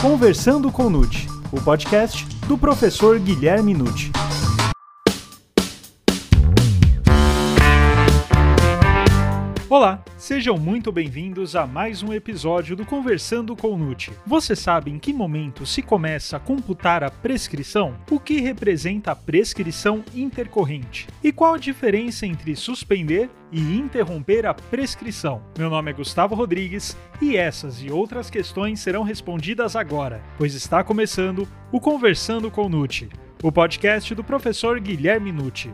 Conversando com Nute, o podcast do professor Guilherme Nute. Olá, sejam muito bem-vindos a mais um episódio do Conversando com Nute. Você sabe em que momento se começa a computar a prescrição? O que representa a prescrição intercorrente? E qual a diferença entre suspender e interromper a prescrição? Meu nome é Gustavo Rodrigues e essas e outras questões serão respondidas agora, pois está começando o Conversando com Nute, o podcast do professor Guilherme Nucci.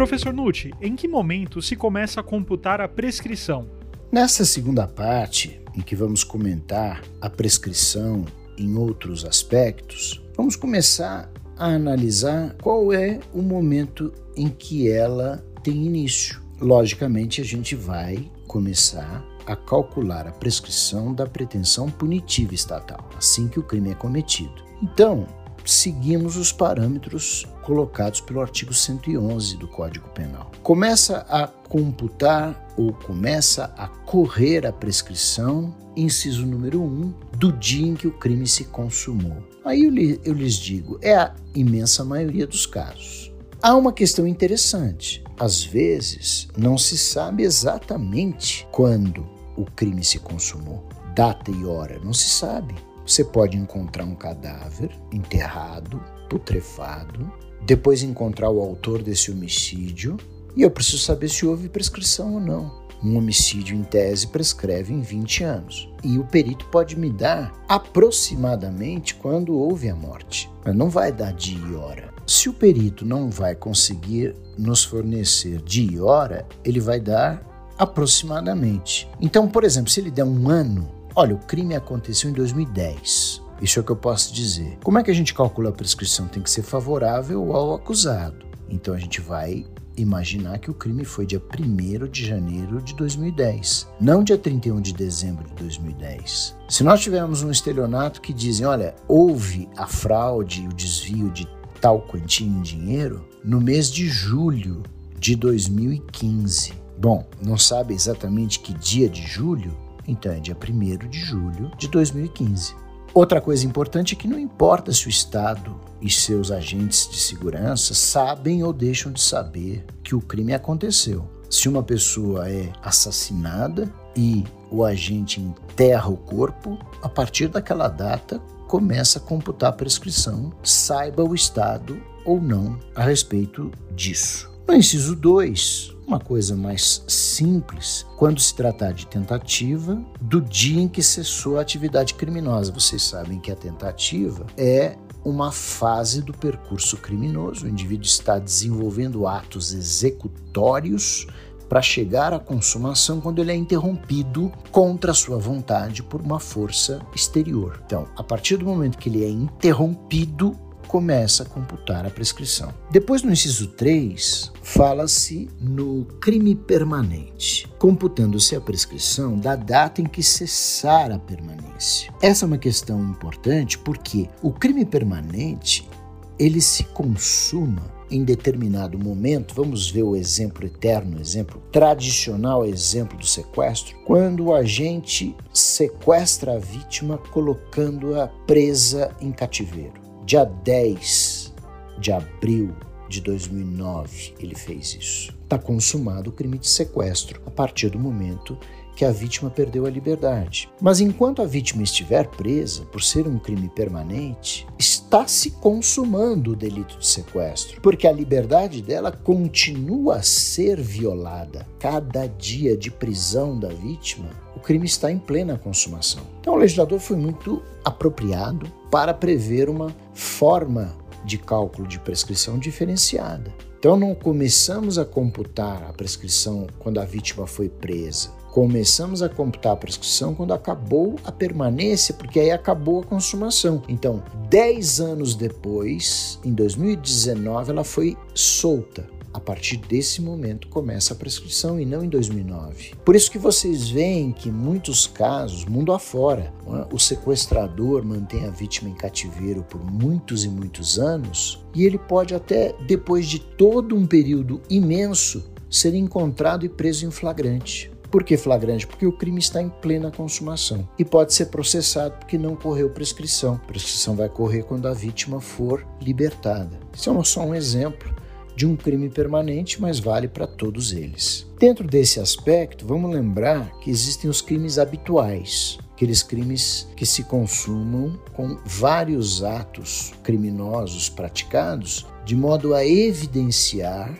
Professor Nucci, em que momento se começa a computar a prescrição? Nessa segunda parte, em que vamos comentar a prescrição em outros aspectos, vamos começar a analisar qual é o momento em que ela tem início. Logicamente, a gente vai começar a calcular a prescrição da pretensão punitiva estatal, assim que o crime é cometido. Então, seguimos os parâmetros colocados pelo artigo 111 do Código Penal. Começa a computar ou começa a correr a prescrição, inciso número 1, um, do dia em que o crime se consumou. Aí eu, eu lhes digo, é a imensa maioria dos casos. Há uma questão interessante. Às vezes, não se sabe exatamente quando o crime se consumou. Data e hora, não se sabe. Você pode encontrar um cadáver enterrado, putrefado, depois encontrar o autor desse homicídio e eu preciso saber se houve prescrição ou não. Um homicídio em tese prescreve em 20 anos. E o perito pode me dar aproximadamente quando houve a morte, mas não vai dar dia e hora. Se o perito não vai conseguir nos fornecer dia e hora, ele vai dar aproximadamente. Então, por exemplo, se ele der um ano, olha, o crime aconteceu em 2010. Isso é o que eu posso dizer. Como é que a gente calcula a prescrição? Tem que ser favorável ao acusado. Então a gente vai imaginar que o crime foi dia 1 de janeiro de 2010, não dia 31 de dezembro de 2010. Se nós tivermos um estelionato que dizem, olha, houve a fraude, o desvio de tal quantia em dinheiro no mês de julho de 2015. Bom, não sabe exatamente que dia de julho? Então é dia 1 de julho de 2015. Outra coisa importante é que não importa se o Estado e seus agentes de segurança sabem ou deixam de saber que o crime aconteceu. Se uma pessoa é assassinada e o agente enterra o corpo, a partir daquela data começa a computar a prescrição, saiba o Estado ou não a respeito disso. No inciso 2, uma coisa mais simples quando se tratar de tentativa do dia em que cessou a atividade criminosa. Vocês sabem que a tentativa é uma fase do percurso criminoso. O indivíduo está desenvolvendo atos executórios para chegar à consumação quando ele é interrompido contra sua vontade por uma força exterior. Então, a partir do momento que ele é interrompido, começa a computar a prescrição. Depois, no inciso 3, fala-se no crime permanente, computando-se a prescrição da data em que cessar a permanência. Essa é uma questão importante porque o crime permanente ele se consuma em determinado momento, vamos ver o exemplo eterno, exemplo tradicional, exemplo do sequestro, quando o agente sequestra a vítima colocando-a presa em cativeiro. Dia 10 de abril de 2009, ele fez isso. Está consumado o crime de sequestro a partir do momento que a vítima perdeu a liberdade. Mas enquanto a vítima estiver presa, por ser um crime permanente, está se consumando o delito de sequestro, porque a liberdade dela continua a ser violada. Cada dia de prisão da vítima, o crime está em plena consumação. Então o legislador foi muito apropriado para prever uma forma de cálculo de prescrição diferenciada. Então não começamos a computar a prescrição quando a vítima foi presa. Começamos a computar a prescrição quando acabou a permanência, porque aí acabou a consumação. Então, 10 anos depois, em 2019, ela foi solta. A partir desse momento começa a prescrição e não em 2009. Por isso que vocês veem que em muitos casos, mundo afora, é? o sequestrador mantém a vítima em cativeiro por muitos e muitos anos e ele pode até, depois de todo um período imenso, ser encontrado e preso em flagrante. Por que flagrante? Porque o crime está em plena consumação e pode ser processado porque não correu prescrição. A prescrição vai correr quando a vítima for libertada. Isso é só um exemplo de um crime permanente, mas vale para todos eles. Dentro desse aspecto, vamos lembrar que existem os crimes habituais, aqueles crimes que se consumam com vários atos criminosos praticados, de modo a evidenciar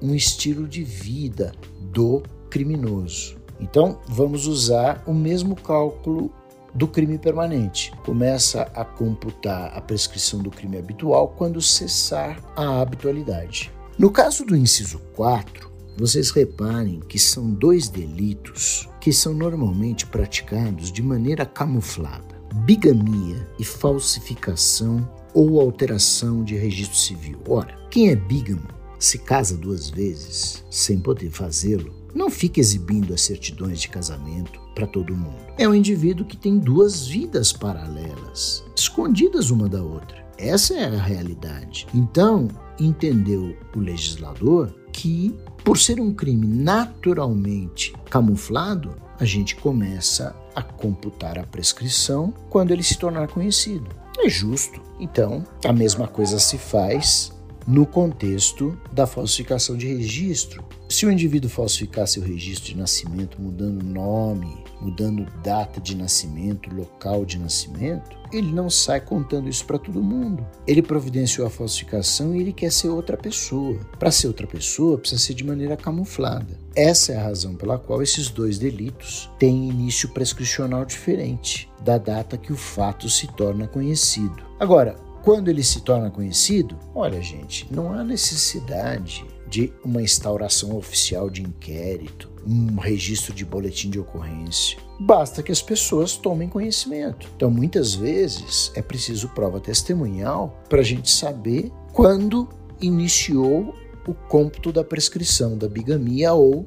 um estilo de vida do criminoso. Então, vamos usar o mesmo cálculo do crime permanente. Começa a computar a prescrição do crime habitual quando cessar a habitualidade. No caso do inciso 4, vocês reparem que são dois delitos que são normalmente praticados de maneira camuflada: bigamia e falsificação ou alteração de registro civil. Ora, quem é bígamo se casa duas vezes sem poder fazê-lo não fica exibindo as certidões de casamento para todo mundo. É um indivíduo que tem duas vidas paralelas, escondidas uma da outra. Essa é a realidade. Então, entendeu o legislador que, por ser um crime naturalmente camuflado, a gente começa a computar a prescrição quando ele se tornar conhecido. É justo. Então, a mesma coisa se faz no contexto da falsificação de registro. Se o indivíduo falsificar seu registro de nascimento, mudando nome, mudando data de nascimento, local de nascimento, ele não sai contando isso para todo mundo. Ele providenciou a falsificação e ele quer ser outra pessoa. Para ser outra pessoa, precisa ser de maneira camuflada. Essa é a razão pela qual esses dois delitos têm início prescricional diferente da data que o fato se torna conhecido. Agora, quando ele se torna conhecido, olha, gente, não há necessidade de uma instauração oficial de inquérito, um registro de boletim de ocorrência. Basta que as pessoas tomem conhecimento. Então, muitas vezes, é preciso prova testemunhal para a gente saber quando iniciou o cômputo da prescrição da bigamia ou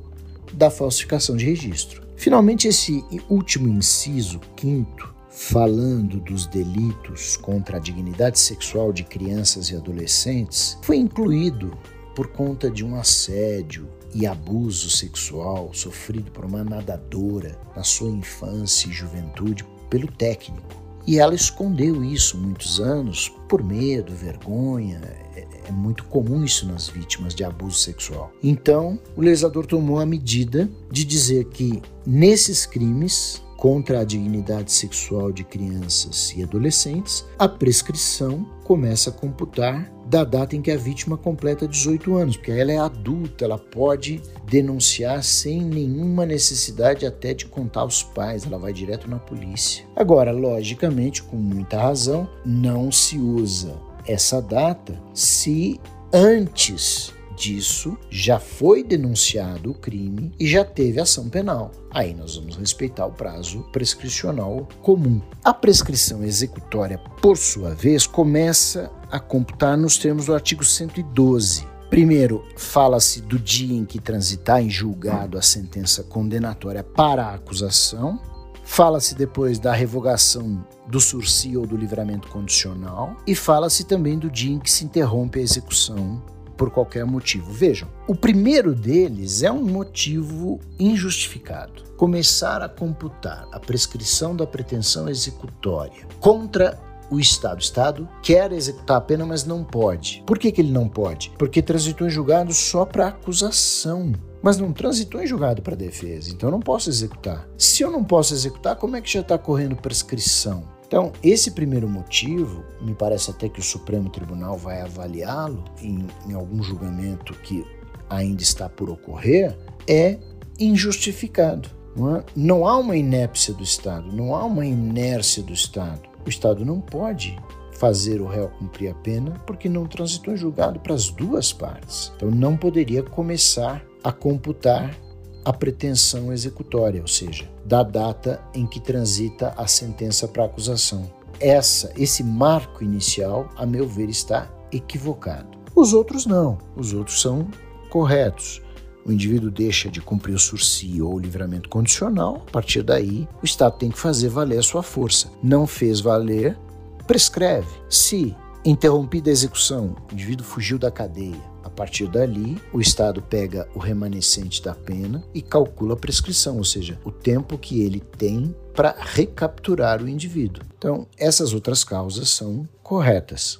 da falsificação de registro. Finalmente, esse último inciso, quinto, falando dos delitos contra a dignidade sexual de crianças e adolescentes, foi incluído por conta de um assédio e abuso sexual sofrido por uma nadadora na sua infância e juventude pelo técnico. E ela escondeu isso muitos anos por medo, vergonha. É, é, muito comum isso nas vítimas de abuso sexual. Então, o legislador tomou a medida de dizer que nesses crimes contra a dignidade sexual de crianças e adolescentes, a prescrição começa a computar da data em que a vítima completa 18 anos, porque ela é adulta, ela pode denunciar sem nenhuma necessidade até de contar aos pais, ela vai direto na polícia. Agora, logicamente, com muita razão, não se usa essa data se antes disso, já foi denunciado o crime e já teve ação penal. Aí nós vamos respeitar o prazo prescricional comum. A prescrição executória, por sua vez, começa a computar nos termos do artigo 112. Primeiro, fala-se do dia em que transitar em julgado a sentença condenatória para a acusação. Fala-se depois da revogação do sursi ou do livramento condicional. E fala-se também do dia em que se interrompe a execução por qualquer motivo. Vejam, o primeiro deles é um motivo injustificado. Começar a computar a prescrição da pretensão executória contra o Estado. O Estado quer executar a pena, mas não pode. Por que, que ele não pode? Porque transitou em julgado só para acusação mas não transitou em julgado para defesa, então eu não posso executar. Se eu não posso executar, como é que já está correndo prescrição? Então, esse primeiro motivo, me parece até que o Supremo Tribunal vai avaliá-lo em, em algum julgamento que ainda está por ocorrer, é injustificado. Não, é? não há uma inépcia do Estado, não há uma inércia do Estado. O Estado não pode fazer o réu cumprir a pena porque não transitou em julgado para as duas partes. Então não poderia começar a computar a pretensão executória, ou seja, da data em que transita a sentença para acusação. Essa, esse marco inicial, a meu ver, está equivocado. Os outros não. Os outros são corretos. O indivíduo deixa de cumprir o sursi ou o livramento condicional, a partir daí o Estado tem que fazer valer a sua força. Não fez valer, prescreve. Se interrompida a execução, o indivíduo fugiu da cadeia, a partir dali, o Estado pega o remanescente da pena e calcula a prescrição, ou seja, o tempo que ele tem para recapturar o indivíduo. Então, essas outras causas são corretas.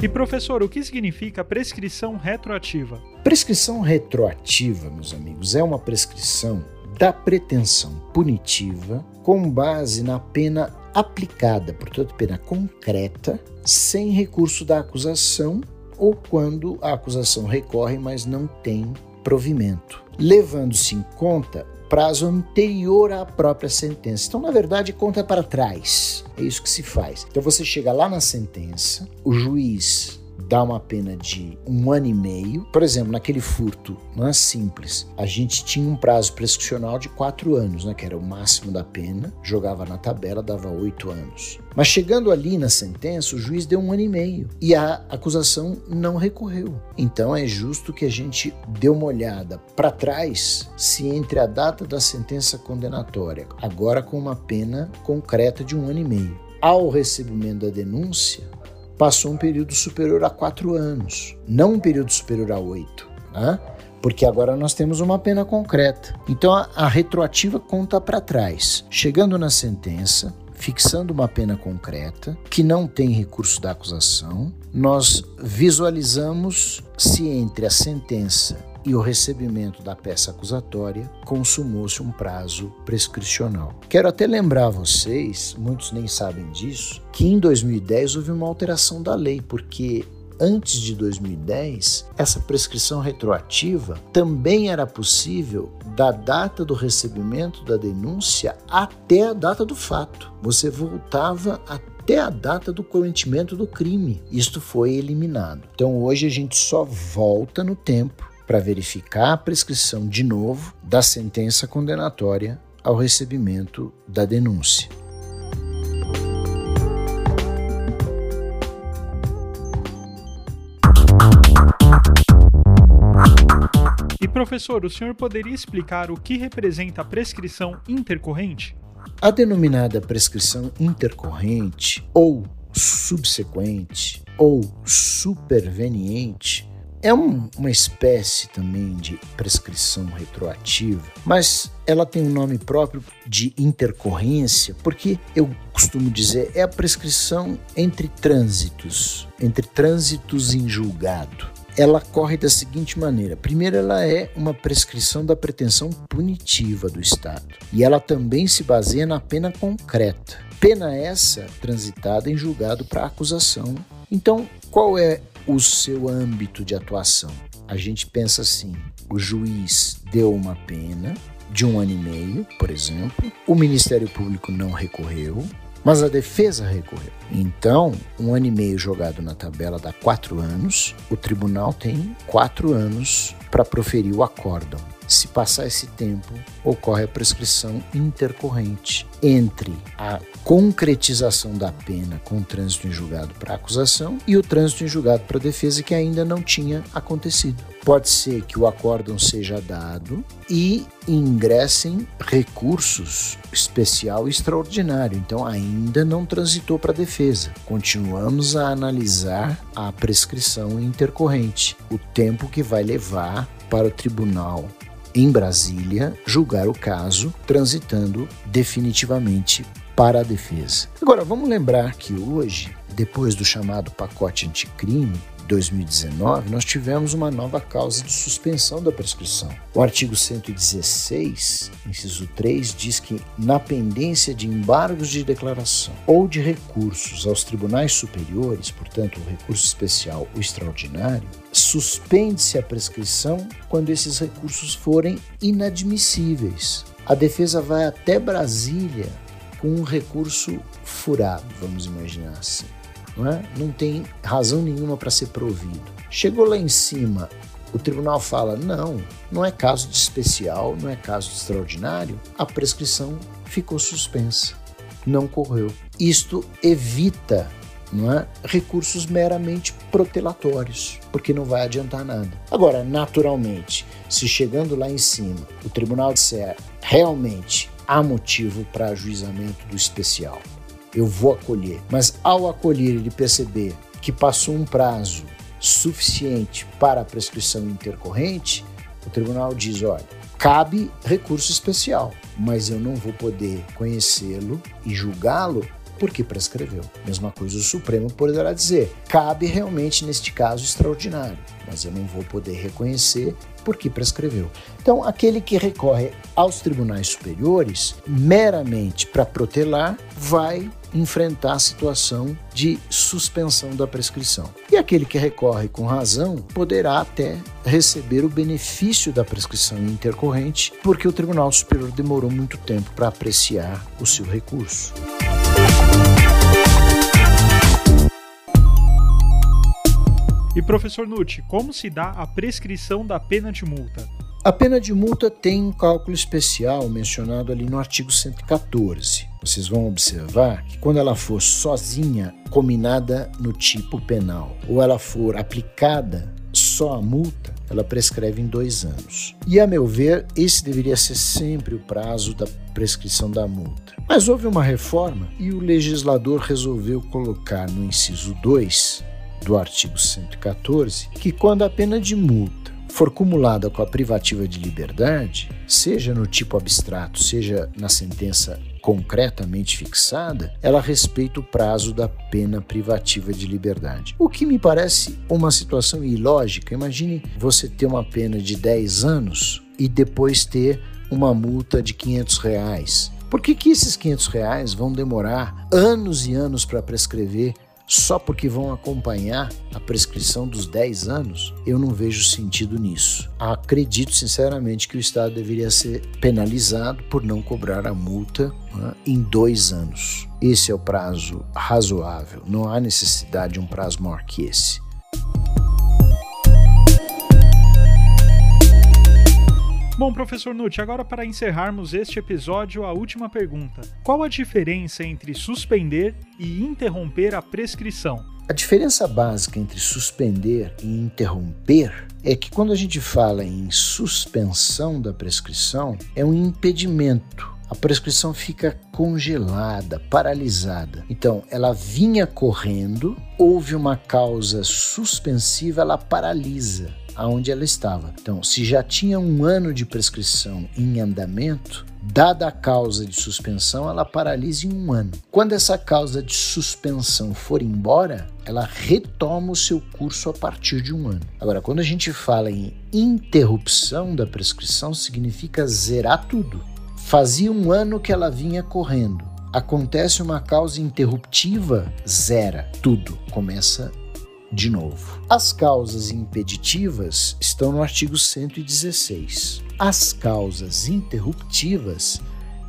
E professor, o que significa prescrição retroativa? Prescrição retroativa, meus amigos, é uma prescrição da pretensão punitiva com base na pena aplicada, portanto, pena concreta, sem recurso da acusação ou quando a acusação recorre, mas não tem provimento, levando-se em conta prazo anterior à própria sentença. Então, na verdade, conta para trás. É isso que se faz. Então, você chega lá na sentença, o juiz dá uma pena de um ano e meio. Por exemplo, naquele furto, não é simples. A gente tinha um prazo prescricional de quatro anos, né, que era o máximo da pena. Jogava na tabela, dava oito anos. Mas chegando ali na sentença, o juiz deu um ano e meio e a acusação não recorreu. Então é justo que a gente dê uma olhada para trás se entre a data da sentença condenatória, agora com uma pena concreta de um ano e meio, ao recebimento da denúncia, passou um período superior a quatro anos, não um período superior a oito, né? porque agora nós temos uma pena concreta. Então a, a retroativa conta para trás. Chegando na sentença, fixando uma pena concreta, que não tem recurso da acusação, nós visualizamos se entre a sentença e o recebimento da peça acusatória consumou-se um prazo prescricional. Quero até lembrar vocês, muitos nem sabem disso, que em 2010 houve uma alteração da lei, porque antes de 2010, essa prescrição retroativa também era possível da data do recebimento da denúncia até a data do fato. Você voltava até a data do cometimento do crime. Isto foi eliminado. Então hoje a gente só volta no tempo para verificar a prescrição de novo da sentença condenatória ao recebimento da denúncia. E professor, o senhor poderia explicar o que representa a prescrição intercorrente? A denominada prescrição intercorrente ou subsequente ou superveniente é um, uma espécie também de prescrição retroativa, mas ela tem um nome próprio de intercorrência, porque eu costumo dizer é a prescrição entre trânsitos, entre trânsitos em julgado. Ela corre da seguinte maneira: primeiro, ela é uma prescrição da pretensão punitiva do Estado, e ela também se baseia na pena concreta. Pena essa transitada em julgado para acusação. Então, qual é o seu âmbito de atuação. A gente pensa assim: o juiz deu uma pena de um ano e meio, por exemplo, o Ministério Público não recorreu, mas a defesa recorreu. Então, um ano e meio jogado na tabela dá quatro anos, o tribunal tem quatro anos para proferir o acórdão. Se passar esse tempo, ocorre a prescrição intercorrente entre a concretização da pena com o trânsito em julgado para acusação e o trânsito em julgado para defesa que ainda não tinha acontecido. Pode ser que o acórdão seja dado e ingressem recursos especial e extraordinário, então ainda não transitou para defesa. Continuamos a analisar a prescrição intercorrente, o tempo que vai levar para o tribunal em Brasília julgar o caso, transitando definitivamente para a defesa. Agora, vamos lembrar que hoje, depois do chamado pacote anticrime, 2019, nós tivemos uma nova causa de suspensão da prescrição. O artigo 116, inciso 3, diz que, na pendência de embargos de declaração ou de recursos aos tribunais superiores, portanto, o recurso especial ou extraordinário, suspende-se a prescrição quando esses recursos forem inadmissíveis. A defesa vai até Brasília com um recurso furado, vamos imaginar assim não, é? não tem razão nenhuma para ser provido. Chegou lá em cima, o tribunal fala: não, não é caso de especial, não é caso de extraordinário, a prescrição ficou suspensa. não correu. Isto evita é? recursos meramente protelatórios, porque não vai adiantar nada. Agora, naturalmente, se chegando lá em cima o tribunal disser realmente há motivo para ajuizamento do especial, eu vou acolher, mas ao acolher ele perceber que passou um prazo suficiente para a prescrição intercorrente, o tribunal diz: olha, cabe recurso especial, mas eu não vou poder conhecê-lo e julgá-lo porque prescreveu. Mesma coisa o Supremo poderá dizer: cabe realmente neste caso extraordinário, mas eu não vou poder reconhecer porque prescreveu. Então, aquele que recorre aos tribunais superiores meramente para protelar vai enfrentar a situação de suspensão da prescrição. E aquele que recorre com razão poderá até receber o benefício da prescrição intercorrente, porque o Tribunal Superior demorou muito tempo para apreciar o seu recurso. E professor Nutti, como se dá a prescrição da pena de multa? A pena de multa tem um cálculo especial mencionado ali no artigo 114. Vocês vão observar que quando ela for sozinha, combinada no tipo penal, ou ela for aplicada só a multa, ela prescreve em dois anos. E a meu ver, esse deveria ser sempre o prazo da prescrição da multa. Mas houve uma reforma e o legislador resolveu colocar no inciso 2 do artigo 114 que quando a pena de multa for cumulada com a privativa de liberdade, seja no tipo abstrato, seja na sentença concretamente fixada, ela respeita o prazo da pena privativa de liberdade. O que me parece uma situação ilógica. Imagine você ter uma pena de 10 anos e depois ter uma multa de 500 reais. Por que, que esses 500 reais vão demorar anos e anos para prescrever só porque vão acompanhar a prescrição dos 10 anos, eu não vejo sentido nisso. Acredito sinceramente que o Estado deveria ser penalizado por não cobrar a multa né, em dois anos. Esse é o prazo razoável, não há necessidade de um prazo maior que esse. Bom, professor Nutt, agora para encerrarmos este episódio, a última pergunta. Qual a diferença entre suspender e interromper a prescrição? A diferença básica entre suspender e interromper é que quando a gente fala em suspensão da prescrição, é um impedimento. A prescrição fica congelada, paralisada. Então, ela vinha correndo, houve uma causa suspensiva, ela paralisa aonde ela estava. Então, se já tinha um ano de prescrição em andamento, dada a causa de suspensão, ela paralisa em um ano. Quando essa causa de suspensão for embora, ela retoma o seu curso a partir de um ano. Agora, quando a gente fala em interrupção da prescrição, significa zerar tudo. Fazia um ano que ela vinha correndo. Acontece uma causa interruptiva, zera tudo, começa de novo. As causas impeditivas estão no artigo 116. As causas interruptivas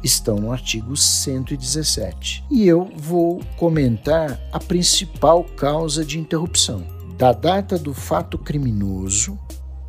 estão no artigo 117. E eu vou comentar a principal causa de interrupção. Da data do fato criminoso,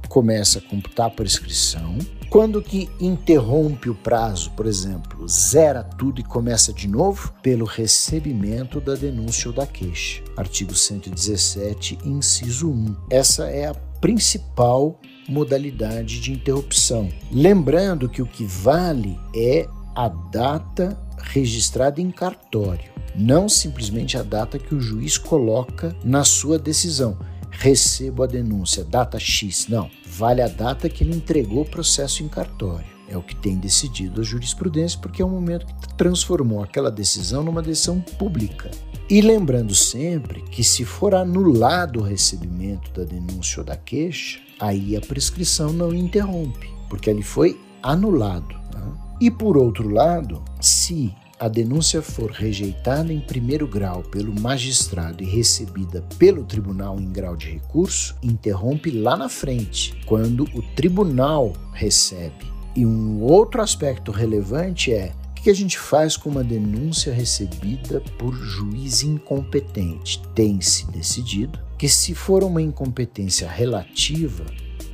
começa a computar a prescrição quando que interrompe o prazo, por exemplo, zera tudo e começa de novo? Pelo recebimento da denúncia ou da queixa. Artigo 117, inciso 1. Essa é a principal modalidade de interrupção. Lembrando que o que vale é a data registrada em cartório, não simplesmente a data que o juiz coloca na sua decisão recebo a denúncia, data X. Não, vale a data que ele entregou o processo em cartório. É o que tem decidido a jurisprudência, porque é o momento que transformou aquela decisão numa decisão pública. E lembrando sempre que, se for anulado o recebimento da denúncia ou da queixa, aí a prescrição não interrompe, porque ele foi anulado. Né? E por outro lado, se a denúncia for rejeitada em primeiro grau pelo magistrado e recebida pelo tribunal em grau de recurso, interrompe lá na frente, quando o tribunal recebe. E um outro aspecto relevante é o que a gente faz com uma denúncia recebida por juiz incompetente? Tem-se decidido que, se for uma incompetência relativa,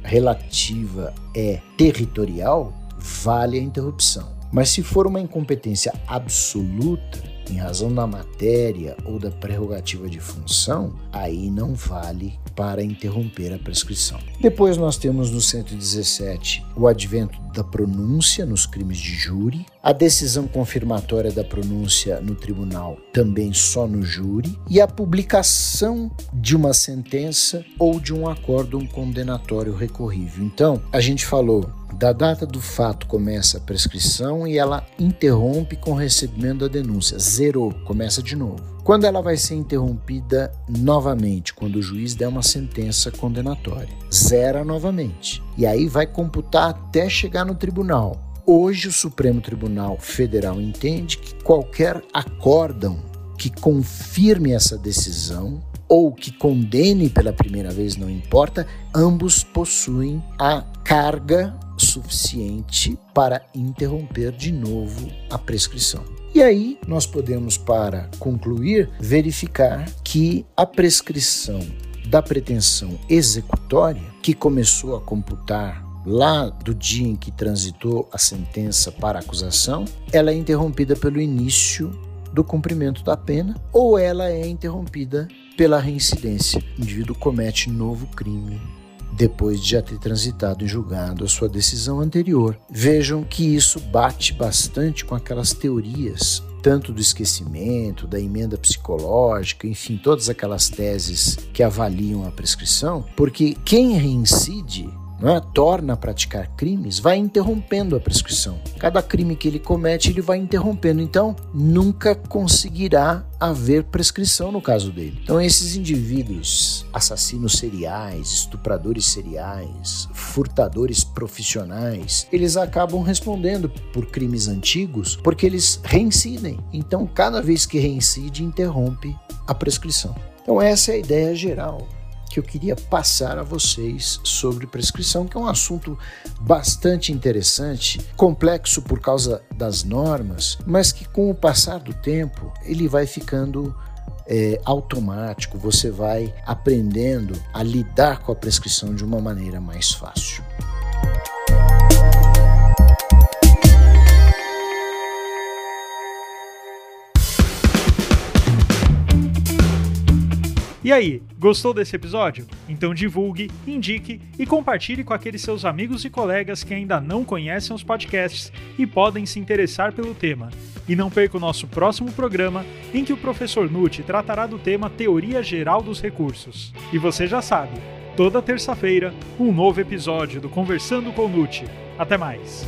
relativa é territorial, vale a interrupção. Mas se for uma incompetência absoluta, em razão da matéria ou da prerrogativa de função, aí não vale para interromper a prescrição. Depois nós temos no 117 o advento da pronúncia nos crimes de júri, a decisão confirmatória da pronúncia no tribunal também só no júri e a publicação de uma sentença ou de um acórdão condenatório recorrível. Então, a gente falou da data do fato começa a prescrição e ela interrompe com o recebimento da denúncia. Zerou, começa de novo. Quando ela vai ser interrompida novamente, quando o juiz der uma sentença condenatória, zera novamente. E aí vai computar até chegar no tribunal. Hoje, o Supremo Tribunal Federal entende que qualquer acórdão que confirme essa decisão ou que condene pela primeira vez, não importa, ambos possuem a carga suficiente para interromper de novo a prescrição. E aí nós podemos, para concluir, verificar que a prescrição da pretensão executória, que começou a computar lá do dia em que transitou a sentença para a acusação, ela é interrompida pelo início do cumprimento da pena ou ela é interrompida pela reincidência. O indivíduo comete novo crime depois de já ter transitado em julgado a sua decisão anterior. Vejam que isso bate bastante com aquelas teorias, tanto do esquecimento, da emenda psicológica, enfim, todas aquelas teses que avaliam a prescrição, porque quem reincide é? torna a praticar crimes, vai interrompendo a prescrição. Cada crime que ele comete, ele vai interrompendo. Então, nunca conseguirá haver prescrição no caso dele. Então, esses indivíduos, assassinos seriais, estupradores seriais, furtadores profissionais, eles acabam respondendo por crimes antigos porque eles reincidem. Então, cada vez que reincide, interrompe a prescrição. Então, essa é a ideia geral que eu queria passar a vocês sobre prescrição, que é um assunto bastante interessante, complexo por causa das normas, mas que com o passar do tempo ele vai ficando é, automático, você vai aprendendo a lidar com a prescrição de uma maneira mais fácil. E aí, gostou desse episódio? Então divulgue, indique e compartilhe com aqueles seus amigos e colegas que ainda não conhecem os podcasts e podem se interessar pelo tema. E não perca o nosso próximo programa, em que o professor Nutt tratará do tema Teoria Geral dos Recursos. E você já sabe, toda terça-feira, um novo episódio do Conversando com Nutt. Até mais!